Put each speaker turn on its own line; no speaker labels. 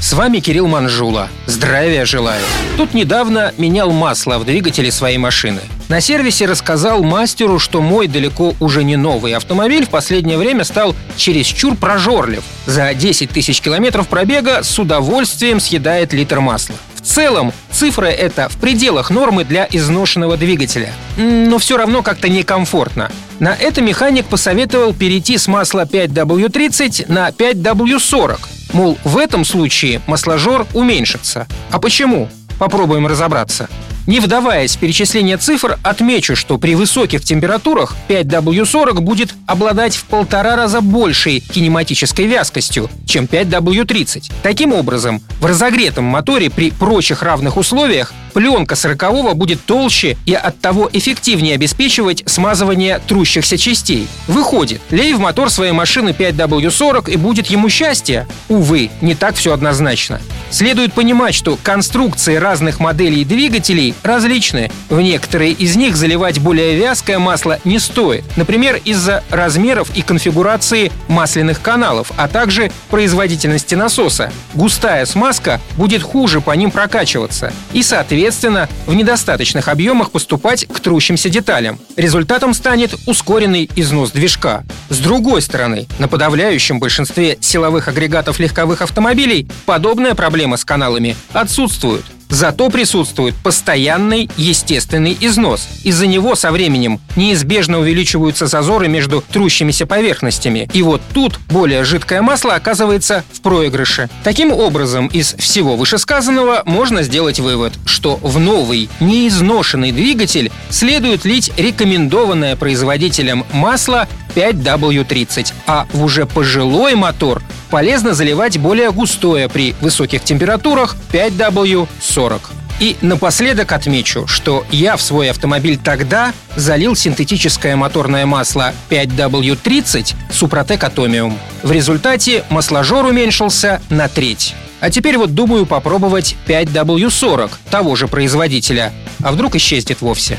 С вами Кирилл Манжула. Здравия желаю. Тут недавно менял масло в двигателе своей машины. На сервисе рассказал мастеру, что мой далеко уже не новый автомобиль в последнее время стал чересчур прожорлив. За 10 тысяч километров пробега с удовольствием съедает литр масла. В целом, цифра эта в пределах нормы для изношенного двигателя. Но все равно как-то некомфортно. На это механик посоветовал перейти с масла 5W30 на 5W40. Мол, в этом случае масложор уменьшится. А почему? Попробуем разобраться. Не вдаваясь в перечисление цифр, отмечу, что при высоких температурах 5W40 будет обладать в полтора раза большей кинематической вязкостью, чем 5W30. Таким образом, в разогретом моторе при прочих равных условиях пленка 40 будет толще и оттого эффективнее обеспечивать смазывание трущихся частей. Выходит, лей в мотор своей машины 5W40 и будет ему счастье? Увы, не так все однозначно. Следует понимать, что конструкции разных моделей двигателей различны. В некоторые из них заливать более вязкое масло не стоит. Например, из-за размеров и конфигурации масляных каналов, а также производительности насоса. Густая смазка будет хуже по ним прокачиваться и, соответственно, в недостаточных объемах поступать к трущимся деталям. Результатом станет ускоренный износ движка. С другой стороны, на подавляющем большинстве силовых агрегатов легковых автомобилей подобная проблема с каналами отсутствует. Зато присутствует постоянный естественный износ. Из-за него со временем неизбежно увеличиваются зазоры между трущимися поверхностями. И вот тут более жидкое масло оказывается в проигрыше. Таким образом, из всего вышесказанного можно сделать вывод, что в новый неизношенный двигатель следует лить рекомендованное производителем масло 5W30, а в уже пожилой мотор полезно заливать более густое при высоких температурах 5W40. И напоследок отмечу, что я в свой автомобиль тогда залил синтетическое моторное масло 5W30 Супротек Атомиум. В результате масложор уменьшился на треть. А теперь вот думаю попробовать 5W40 того же производителя. А вдруг исчезнет вовсе?